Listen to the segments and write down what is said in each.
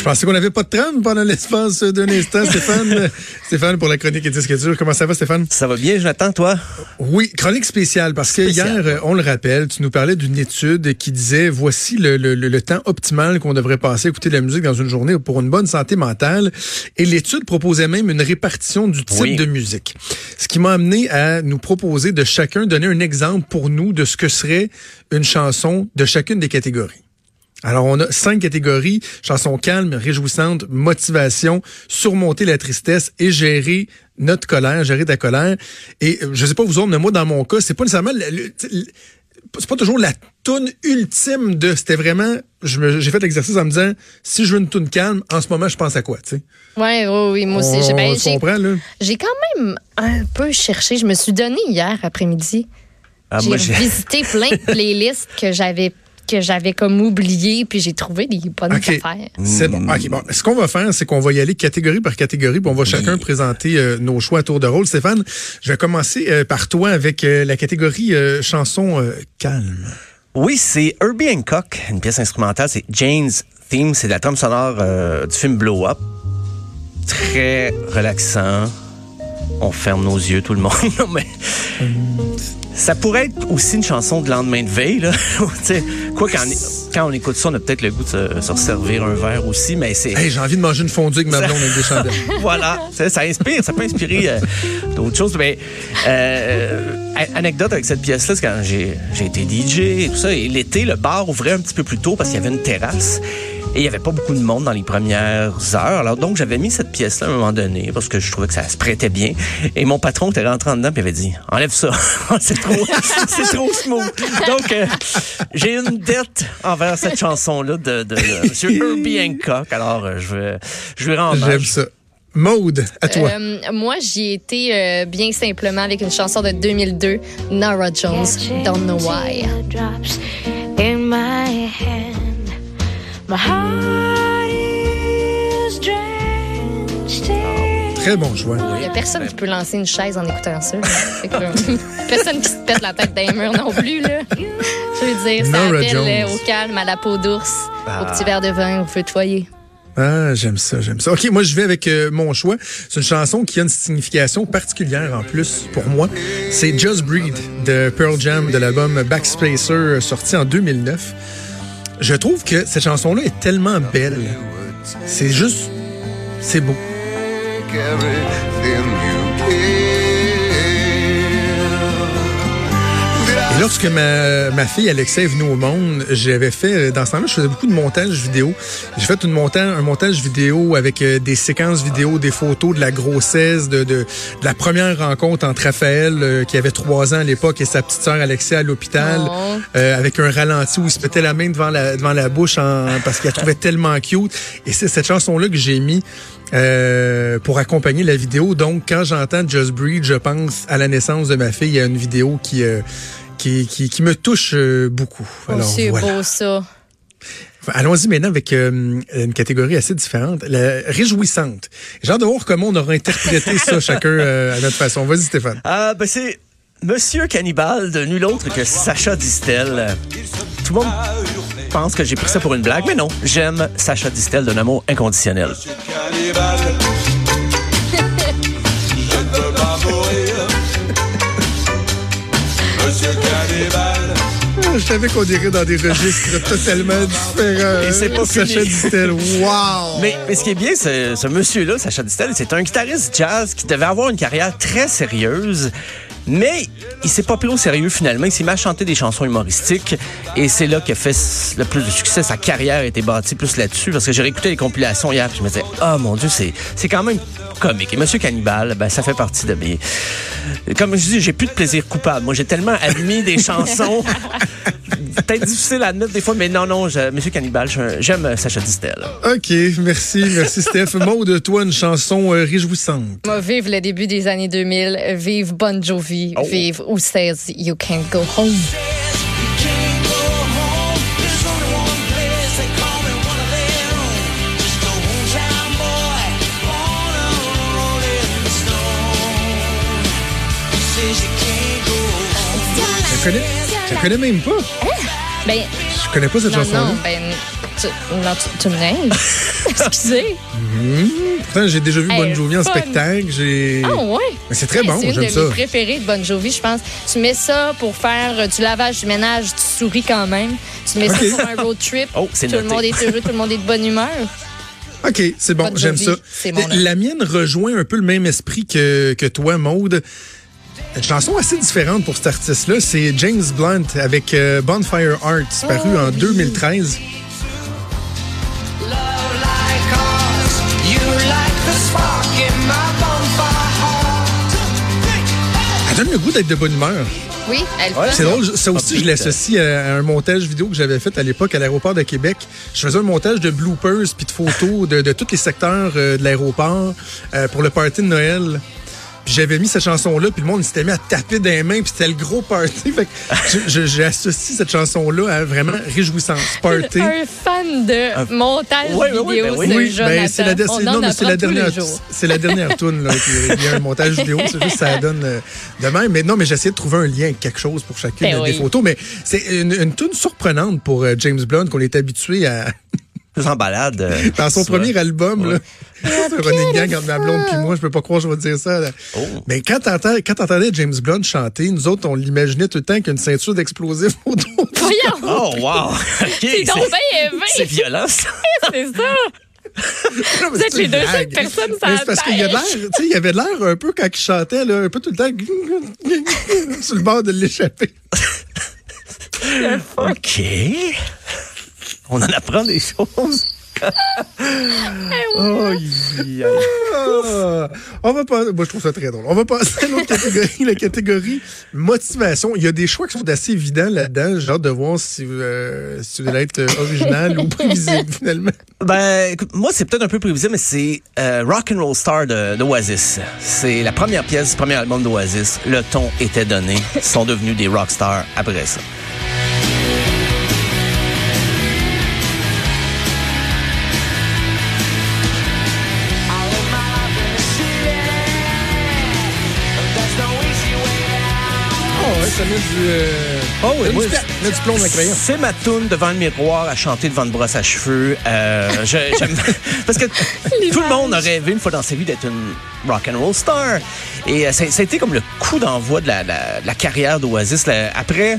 Je pensais qu'on n'avait pas de trame pendant l'espace d'un instant, Stéphane. Stéphane, pour la chronique et disque dur. Comment ça va, Stéphane? Ça va bien, Jonathan, toi? Oui, chronique spéciale, parce que hier, on le rappelle, tu nous parlais d'une étude qui disait voici le, le, le temps optimal qu'on devrait passer à écouter de la musique dans une journée pour une bonne santé mentale. Et l'étude proposait même une répartition du type de musique. Ce qui m'a amené à nous proposer de chacun donner un exemple pour nous de ce que serait une chanson de chacune des catégories. Alors, on a cinq catégories. Chanson calme, réjouissante, motivation, surmonter la tristesse et gérer notre colère, gérer ta colère. Et euh, je sais pas vous autres, mais moi, dans mon cas, c'est pas nécessairement... c'est pas toujours la toune ultime de... C'était vraiment... J'ai fait l'exercice en me disant, si je veux une toune calme, en ce moment, je pense à quoi, tu sais? Ouais, oui, oui, moi aussi. Ben, j'ai quand même un peu cherché. Je me suis donné hier après-midi. Ah, j'ai visité plein de playlists que j'avais que j'avais comme oublié, puis j'ai trouvé des bonnes affaires. C'est bon. OK, bon. Ce qu'on va faire, c'est qu'on va y aller catégorie par catégorie, puis on va chacun présenter euh, nos choix à tour de rôle. Stéphane, je vais commencer euh, par toi avec euh, la catégorie chanson calme. Oui, c'est Herbie Hancock, une pièce instrumentale. C'est Jane's Theme. C'est la trame sonore du film Blow Up. Très relaxant. On ferme nos yeux, tout le monde. mais ça pourrait être aussi une chanson de lendemain de veille. Là. quoi quand, quand on écoute ça, on a peut-être le goût de se, resservir un verre aussi, mais c'est. Hey, j'ai envie de manger une fondue avec ma blonde avec des chandelles. voilà, ça, inspire, ça peut inspirer euh, d'autres choses. Mais euh, anecdote avec cette pièce-là, c'est quand j'ai été DJ et tout ça, et l'été, le bar ouvrait un petit peu plus tôt parce qu'il y avait une terrasse. Et il n'y avait pas beaucoup de monde dans les premières heures. Alors donc, j'avais mis cette pièce-là à un moment donné parce que je trouvais que ça se prêtait bien. Et mon patron était rentré en dedans et avait dit, enlève ça. c'est trop, c'est trop smooth. Donc, euh, j'ai une dette envers cette chanson-là de, de, de, Herbie Hancock. Alors, euh, je vais, je vais rendre. J'aime ça. Maude, à toi. Euh, moi, j'y ai été bien simplement avec une chanson de 2002, Nora Jones, Don't Know Why. Très bon choix. Il n'y a personne qui peut lancer une chaise en écoutant ça. personne qui se pète la tête d'un mur non plus. Là. Je veux dire, ça appelle euh, au calme, à la peau d'ours, au petit verre de vin, au feu de foyer. Ah, j'aime ça, j'aime ça. OK, moi, je vais avec euh, mon choix. C'est une chanson qui a une signification particulière en plus pour moi. C'est Just Breed de Pearl Jam de l'album Backspacer sorti en 2009. Je trouve que cette chanson-là est tellement belle. C'est juste, c'est beau. Lorsque ma, ma fille Alexa est venue au monde, j'avais fait, euh, dans ce temps-là, je faisais beaucoup de montage vidéo. J'ai fait une montage, un montage vidéo avec euh, des séquences vidéo, des photos de la grossesse, de, de, la première rencontre entre Raphaël, euh, qui avait trois ans à l'époque, et sa petite sœur Alexia à l'hôpital, oh. avec un ralenti où il se mettait la main devant la, devant la bouche en, parce qu'elle trouvait tellement cute. Et c'est cette chanson-là que j'ai mis euh, pour accompagner la vidéo. Donc, quand j'entends Just Breed, je pense à la naissance de ma fille. Il y a une vidéo qui, qui, qui, me touche euh, beaucoup. Oh, c'est beau ça. Allons-y maintenant avec euh, une catégorie assez différente, la réjouissante. J'ai hâte de voir comment on aura interprété ça chacun euh, à notre façon. Vas-y Stéphane. Ah ben c'est Monsieur Cannibal de nul autre que Sacha Distel. Tout le monde pense que j'ai pris ça pour une blague, mais non. J'aime Sacha Distel d'un amour inconditionnel. Je savais qu'on irait dans des registres totalement différents. Et c'est pas Sacha Distel, wow! Mais, ce qui est bien, ce, ce monsieur-là, Sacha Distel, c'est un guitariste jazz qui devait avoir une carrière très sérieuse. Mais il s'est pas pris au sérieux finalement. Il s'est mis à chanter des chansons humoristiques et c'est là qu'il a fait le plus de succès. Sa carrière a été bâtie plus là-dessus parce que j'ai réécouté les compilations hier et je me disais, oh mon Dieu, c'est, c'est quand même comique. Et Monsieur Cannibal, ben, ça fait partie de mes... Comme je dis, j'ai plus de plaisir coupable. Moi, j'ai tellement admis des chansons peut-être difficile à admettre des fois, mais non, non, je, Monsieur Cannibal, j'aime euh, Sacha Distel. OK, merci, merci Steph. de toi, une chanson euh, réjouissante. Moi, vive le début des années 2000, vive Bon Jovi, oh. vive Who Says You Can't Go Home. Je connais, je connais même pas. Ben, je connais pas cette chanson. Non, ben, tu, non, tu, tu me neiges. Excusez. Pourtant, j'ai déjà vu Hey, Bon Jovi en spectacle. J'ai... Ah ouais. Mais c'est très bon, c'est une j'aime de ça. mes préférées de Bon Jovi, je pense. Tu mets ça pour faire du lavage, du ménage, tu souris quand même. Tu mets ça pour un road trip. Oh, c'est Tout le noté. monde est heureux, tout le monde est de bonne humeur. OK, c'est bon, Bon j'aime ça. c'est mon homme. La mienne rejoint un peu le même esprit que, que toi, Maude. Une chanson assez différente pour cet artiste-là, c'est James Blunt avec euh, Bonfire Art, paru Oh, en oui. 2013. Love like ours, you like the spark in my bonfire heart. Elle donne le goût d'être de bonne humeur. Oui, elle Ouais, fait. C'est drôle, ça aussi, je Upbeat. l'associe à un montage vidéo que j'avais fait à l'époque à l'aéroport de Québec. Je faisais un montage de bloopers puis de photos de, de tous les secteurs euh, de l'aéroport euh, pour le party de Noël. Puis j'avais mis cette chanson-là, puis le monde s'était mis à taper des mains, puis c'était le gros party. Fait que je- je- j'ai associé cette chanson-là à vraiment réjouissance, party. Un fan de montage Ouais, ouais, ouais, vidéo, ben oui. ce Oui, Jonathan. ben, c'est la, c'est- c'est la dernière, c'est la dernière tune là. qui- Il y a un montage vidéo, c'est juste ça donne euh, de même. Mais non, mais j'essayais de trouver un lien avec quelque chose pour chacune Ben des oui. photos. Mais c'est une, une tune surprenante pour euh, James Blunt qu'on est habitué à Plus en balade. euh, dans son premier album. Là, c'est un running gang entre ma blonde puis moi. Je peux pas croire que je vais dire ça. là. Oh. Mais quand t'entendais James Blunt chanter, nous autres on l'imaginait tout le temps qu'une ceinture d'explosifs autour. Voyons, Oh, wow. C'est donc bien C'est violent, ça. c'est ça. Non, Vous êtes les deux seules personnes la c'est parce qu'il y a de l'air, tu sais, il y avait de l'air un peu quand il chantait, là, un peu tout le temps sur le bord de l'échapper. OK. On en apprend des choses. oh, yeah. Ah, on va pas, moi je trouve ça très drôle. On va passer à l'autre catégorie, la catégorie motivation. Il y a des choix qui sont assez évidents là-dedans. J'ai hâte de voir si, euh, si vous allez être original ou prévisible finalement. Ben, écoute, moi, c'est peut-être un peu prévisible, mais c'est euh, Rock and Roll Star de, d'Oasis. C'est la première pièce du premier album d'Oasis. Le ton était donné. Ils sont devenus des rock stars après ça. Ça met du, euh, Oh oui, pla- met du plomb dans le crayon. C'est ma toune devant le miroir à chanter devant une brosse à cheveux. Euh, j'aime parce que tout le monde a rêvé une fois dans sa vie d'être une rock and roll star. Et euh, ça, ça a été comme le coup d'envoi de la, la- la carrière d'Oasis. Après.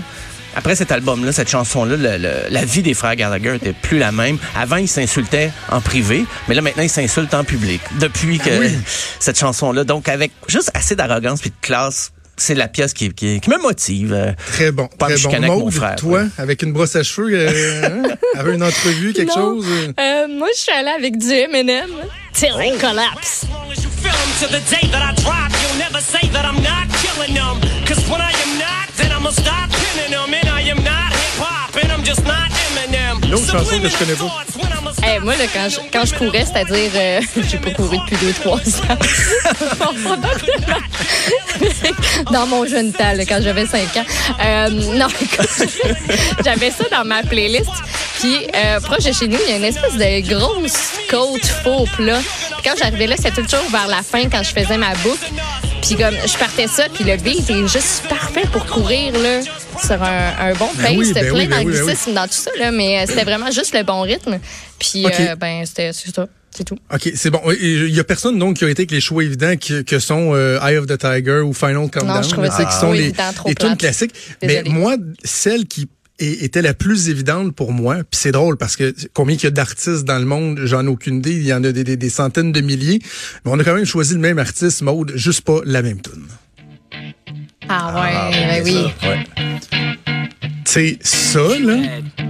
Après cet album-là, cette chanson-là, le- le- la vie des frères Gallagher était plus la même. Avant, ils s'insultaient en privé, mais là, maintenant, ils s'insultent en public. Depuis que oui. cette chanson-là, donc avec juste assez d'arrogance puis de classe, c'est la pièce qui, qui, qui me motive. euh, Très bon, Pas très bon. avec mon frère, toi, ouais. avec une brosse à cheveux, euh, hein, avec une entrevue, quelque Non. chose. euh? Euh, moi, je suis allée avec du M&M. Till it collapse. As long as you feel 'em to the day that I drop, you'll never say that I'm not killing them. Cause when I am not, then I'ma stop pinning them. And I am not hip hop, and I'm just not Eminem. Une autre chanson que je connais pas. Moi, là, quand, je, quand je courais, c'est-à-dire, euh, j'ai pas couru depuis 2-3 ans. dans mon jeune temps, là, quand j'avais 5 ans. Euh, non, j'avais ça dans ma playlist. Puis, euh, proche de chez nous, il y a une espèce de grosse côte faux plat. Puis quand j'arrivais là, c'était toujours vers la fin, quand je faisais ma boucle. Puis comme je partais ça, puis le beat est juste parfait pour courir là, sur un, un bon Ben pace. oui, c'était ben plein oui, ben oui, oui. d'anglicisme dans tout ça, là, mais euh, c'était vraiment juste le bon rythme. Puis, Ok. euh, ben, c'était c'est ça. C'est tout. OK, c'est bon. Il y a personne donc qui a été avec les choix évidents que sont euh, Eye of the Tiger ou Final Countdown. je trouvais ça qui sont les, les tunes classiques. Désolée. Mais moi, celle qui était la plus évidente pour moi, puis c'est drôle parce que combien il y a d'artistes dans le monde, j'en ai aucune idée, il y en a des, des- des centaines de milliers, mais on a quand même choisi le même artiste, Maude, juste pas la même tune. Ah ouais, ben oui. Ouais. Tu sais, ça, là,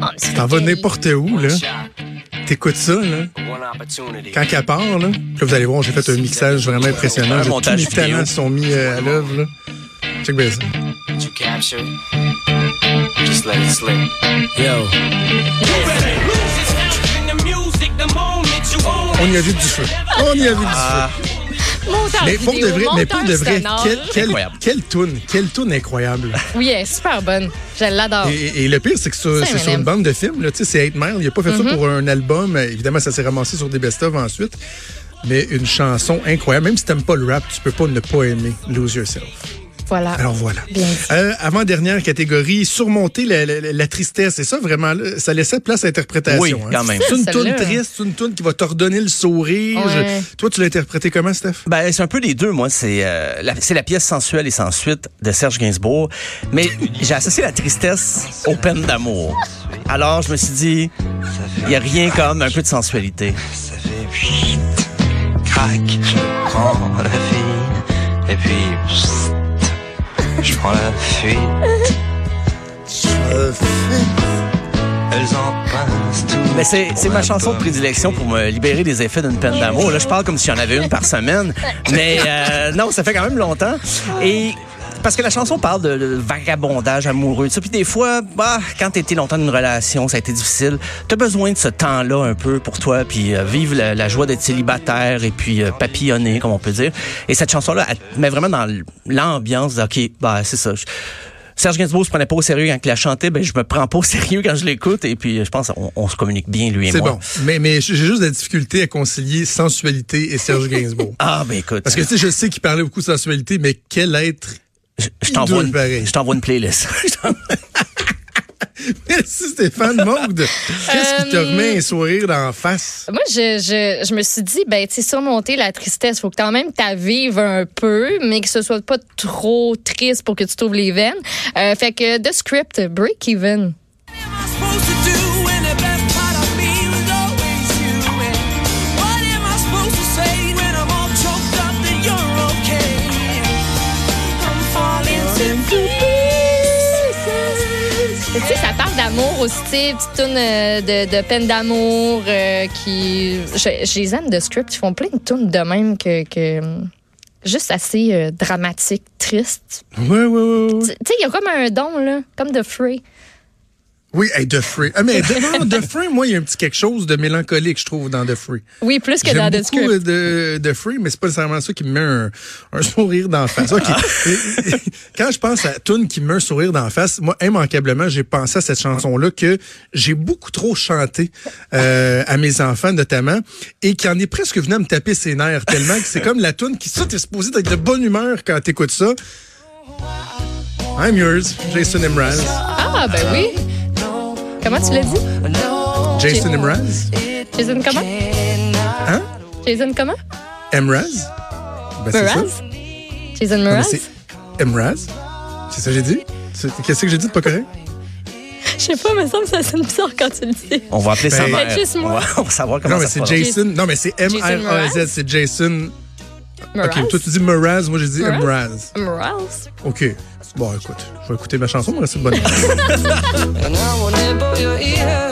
Ah, t'en vas n'importe où, là, t'écoutes ça, là, quand qu'elle part, là, puis là, vous allez voir, j'ai fait un mixage vraiment impressionnant, tous mes talents sont mis euh, à l'œuvre, là. Check bien ça. you capture it, just let it slip. Yo, On y a vu du feu. On y a vu du Ah. feu. Mais pour de vrai, mais pour de vrai, quelle, quelle, toune, quelle toune incroyable. Oui, elle est super bonne. Je l'adore. Et, et le pire, c'est que c'est C'est c'est sur une bande de films. Tu sais, C'est 8 Mile. Il a pas fait ça pour un album. Évidemment, ça s'est ramassé sur des best-of ensuite. Mais une chanson incroyable. Même si t'aimes pas le rap, tu peux pas ne pas aimer Lose Yourself. Voilà. Alors voilà. Euh, avant dernière catégorie, surmonter la, la- la tristesse. Et ça, vraiment, là, ça laissait place à interprétation. Oui, hein? quand même. C'est une toune Celle-là. triste, c'est une toune qui va t'ordonner le sourire. Ouais. Toi, tu l'as interprété comment, Steph? Ben, c'est un peu les deux, moi. C'est euh, la, c'est la pièce sensuelle et sans suite de Serge Gainsbourg. Mais j'ai associé la tristesse aux peines d'amour. Alors, je me suis dit, il n'y a rien comme un peu de sensualité. Ça fait pchit, crac, je prends la fille, et puis pssst, je prends la fuite. Elles en passent tout. Mais c'est, c'est ma chanson de prédilection pour me libérer des effets d'une peine d'amour. Là, je parle comme s'il y en avait une par semaine. Mais euh, non, ça fait quand même longtemps. Et parce que la chanson parle de, de vagabondage amoureux. Puis des fois, bah, quand été longtemps dans une relation, ça a été difficile. T'as besoin de ce temps-là un peu pour toi, puis euh, vivre la, la joie d'être célibataire et puis euh, papillonner, comme on peut dire. Et cette chanson-là, elle met vraiment dans l'ambiance de, OK, bah, c'est ça. Serge Gainsbourg se prenait pas au sérieux quand il la chantait, ben je me prends pas au sérieux quand je l'écoute et puis je pense qu'on on se communique bien lui et C'est moi. bon. Mais, mais j'ai juste de la difficulté à concilier sensualité et Serge Gainsbourg. Ah ben écoute, Parce que tu sais, je sais qu'il parlait beaucoup de sensualité, mais quel être. Je, t'envoie une, pareils. je t'envoie une playlist. Merci Stéphane Maude. Qu'est-ce qui te Euh, remet un sourire d'en face? Moi, je, je, je me suis dit, ben, tu sais, surmonter la tristesse, faut que quand même t'avives un peu, mais que ce soit pas trop triste pour que tu trouves les veines. Euh, fait que, The Script, Break Even. Tu sais, ça parle d'amour aussi, tu sais, petite toune euh, de, de peine d'amour euh, qui... Je, je les aime, The Script. Ils font plein de tunes de même que... que juste assez euh, dramatique, triste. Ouais, ouais, ouais. ouais. Tu sais, il y a comme un don, là, comme The Free. Oui, hey, The Free. Ah, mais non, The Free, moi, il y a un petit quelque chose de mélancolique, je trouve, dans The Free. Oui, plus que dans The beaucoup Script. de, de Free, mais c'est pas nécessairement ça qui me met un, un sourire d'en face. Quand je pense à Toon qui me met un sourire d'en face, moi, immanquablement, j'ai pensé à cette chanson-là que j'ai beaucoup trop chanté euh, à mes enfants, notamment, et qui en est presque venu à me taper ses nerfs tellement que c'est comme la tune qui, ça, t'es supposé d'être de bonne humeur quand t'écoutes ça. I'm yours, Jason Mraz. Ah, ben oui. Comment tu l'as dit? Jason Mraz? Jason comment? Hein? Jason comment? Mraz? Ben. Mraz? Jason Mraz? c'est Mraz. C'est ça que j'ai dit? Qu'est-ce que j'ai dit de pas correct? Je sais pas, mais ça me ça sonne bizarre quand tu le dis. on va appeler sa Ben, mère. juste On moi. va, on va savoir comment Non, mais ça se c'est. Jason. Non, mais c'est M-R-A-Z? C'est Jason. Mraz? OK, toi, tu dis Mraz. Moi, j'ai dit Mraz? Mraz. Mraz? OK. Bon, écoute, je vais écouter ma chanson, mais c'est bonne. Your ear.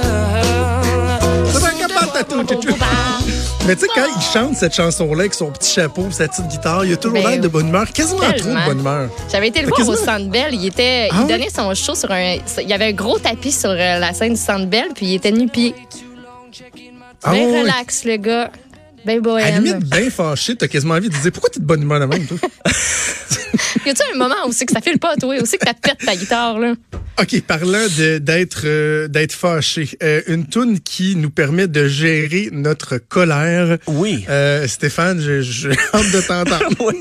mais tu sais, quand il chante cette chanson-là avec son petit chapeau, sa petite guitare, il a toujours Ben, l'air de bonne humeur, quasiment trop de bonne humeur. J'avais été le voir au Centre Bell. Il, était, Ah il ouais? donnait son show sur un... Il y avait un gros tapis sur euh, la scène du Centre Bell, puis il était nu-pied. Ah Ben ouais. relax, le gars. Ben À la bohème. limite, bien fâché, t'as quasiment envie de dire pourquoi t'es de bonne humeur de même, toi? Y a-tu un moment où c'est que ça file pas, toi? Où c'est que t'as pète ta guitare, là? OK, parlant d'être euh, d'être fâché, euh, une toune qui nous permet de gérer notre colère. Oui. Euh, Stéphane, j'ai hâte de t'entendre. Oui.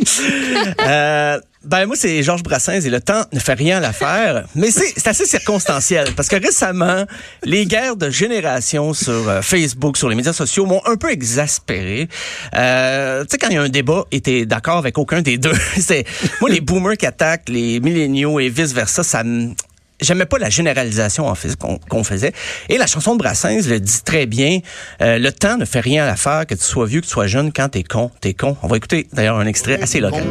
Euh, ben moi c'est Georges Brassens et le temps ne fait rien à l'affaire, mais c'est c'est assez circonstanciel parce que récemment les guerres de génération sur euh, Facebook, sur les médias sociaux m'ont un peu exaspéré. Euh, tu sais quand il y a un débat, et t'es d'accord avec aucun des deux, c'est moi les boomers qui attaquent les milléniaux et vice versa, ça me J'aimais pas la généralisation en fait qu'on qu'on faisait. Et la chanson de Brassens le dit très bien. Euh, le temps ne fait rien à l'affaire, que tu sois vieux, que tu sois jeune. Quand t'es con, t'es con. On va écouter d'ailleurs un extrait assez local.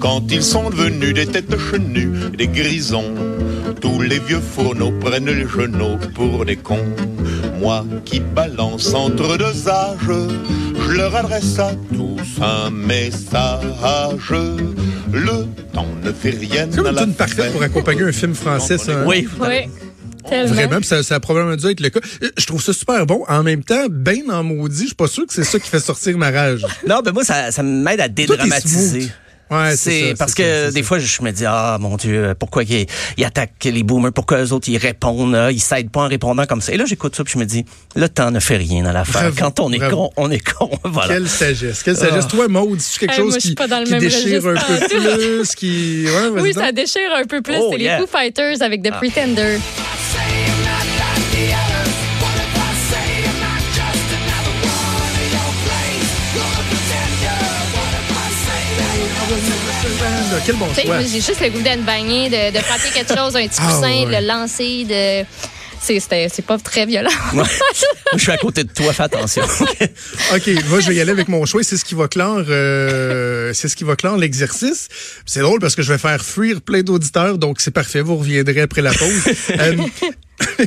Quand ils sont devenus des têtes chenues, des grisons, tous les vieux fourneaux prennent les genoux pour des cons. Moi qui balance entre deux âges, je leur adresse à tous un message. Le temps ne fait rien C'est une la tune parfaite pour accompagner un film français, ça. hein? Oui. Oui. Tellement. Vraiment, ça, ça a probablement dû être le cas. Euh, Je trouve ça super bon. En même temps, ben en maudit, je suis pas sûr que c'est ça qui fait sortir ma rage. Non, ben moi, ça, ça m'aide à dédramatiser. Ouais, c'est ça, parce c'est que ça, c'est des ça. fois, je me dis, ah, mon Dieu, pourquoi ils, ils attaquent les boomers? Pourquoi eux autres, ils répondent, là, ils s'aident pas en répondant comme ça? Et là, j'écoute ça, puis je me dis, le temps ne fait rien dans l'affaire. Quand on est bravo. con, on est con. voilà. Quelle sagesse, quelle sagesse. Ah. Toi, Maud, dis quelque Hey, chose moi, qui, pas dans le qui même déchire un peu plus, qui... Ouais, Oui, ça déchire un peu plus. Oh, c'est yeah. les Foo Fighters avec The Pretender. Quel bon choix. j'ai juste le goût d'être bagné, de, de frapper quelque chose, un petit Ah, coussin, ouais. de le lancer, de. C'est pas très violent. Moi, je suis à côté de toi, fais attention. OK, moi je vais y aller avec mon choix. C'est ce qui va clore, euh, c'est ce qui va clore l'exercice. C'est drôle parce que je vais faire fuir plein d'auditeurs, donc c'est parfait. Vous reviendrez après la pause. Euh,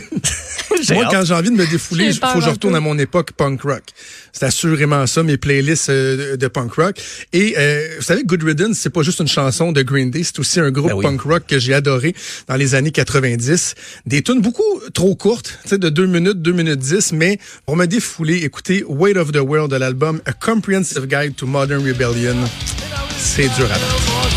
moi, hâte. quand j'ai envie de me défouler, il faut que je retourne à mon époque punk rock. C'est assurément ça, mes playlists euh, de, de punk rock. Et euh, vous savez, Good Riddance, c'est pas juste une chanson de Green Day, c'est aussi un groupe Ben oui. punk rock que j'ai adoré dans les années 90. Des tunes beaucoup trop courtes, tu sais, de 2 minutes, 2 minutes 10, mais pour me défouler, écoutez Weight of the World de l'album A Comprehensive Guide to Modern Rebellion. C'est dur à battre.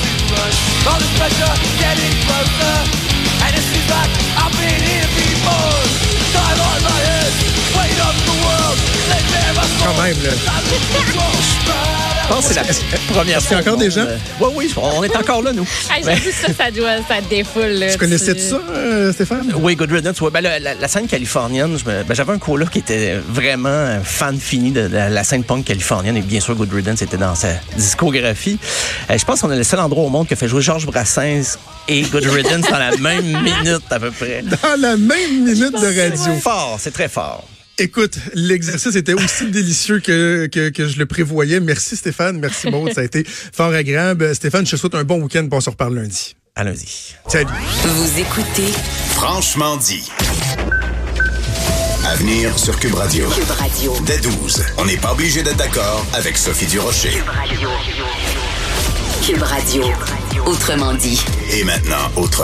Come on, Blue. pense que c'est la première fois. encore des gens? euh, Oui, oui, on est encore là, nous. Hey, J'avoue, ça, ça doit, ça défoule. là, Tu connaissais ça, euh, Stéphane? Oui, Good Riddance. Ouais, ben, la, la- la scène californienne, ben, j'avais un coloc qui était vraiment un fan fini de la, la scène punk californienne et bien sûr Good Riddance était dans sa discographie. Euh, je pense qu'on est le seul endroit au monde qui a fait jouer Georges Brassens et Good Riddance dans la même minute à peu près. Dans la même minute de radio. C'est fort, c'est très fort. Écoute, l'exercice était aussi délicieux que, que, que je le prévoyais. Merci Stéphane, merci Maud, ça a été fort agréable. Stéphane, je te souhaite un bon week-end, puis on se reparle lundi. Allons-y. Salut. Vous écoutez Franchement dit. À venir sur Cube Radio. Cube Radio. Dès 12, on n'est pas obligé d'être d'accord avec Sophie Durocher. Cube Radio. Autrement dit. Et maintenant, autrement.